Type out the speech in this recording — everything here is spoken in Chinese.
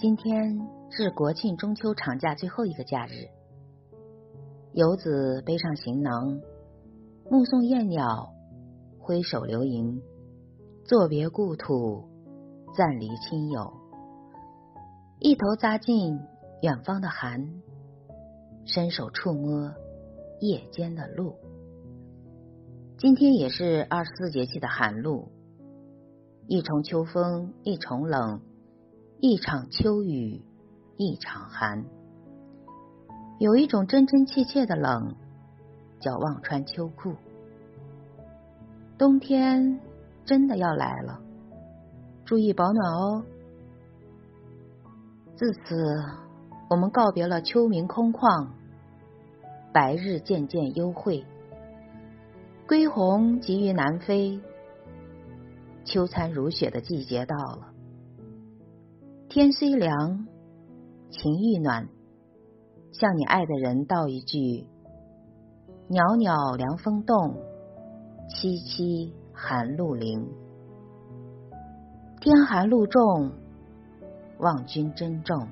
今天是国庆中秋长假最后一个假日，游子背上行囊，目送燕鸟挥手流萤，作别故土，暂离亲友，一头扎进远方的寒，伸手触摸夜间的露。今天也是二十四节气的寒露，一重秋风一重冷。一场秋雨一场寒，有一种真真切切的冷，叫忘穿秋裤。冬天真的要来了，注意保暖哦。自此，我们告别了秋明空旷，白日渐渐幽晦，归鸿急于南飞，秋餐如雪的季节到了。天虽凉，情亦暖。向你爱的人道一句：袅袅凉风动，凄凄寒露零。天寒露重，望君珍重。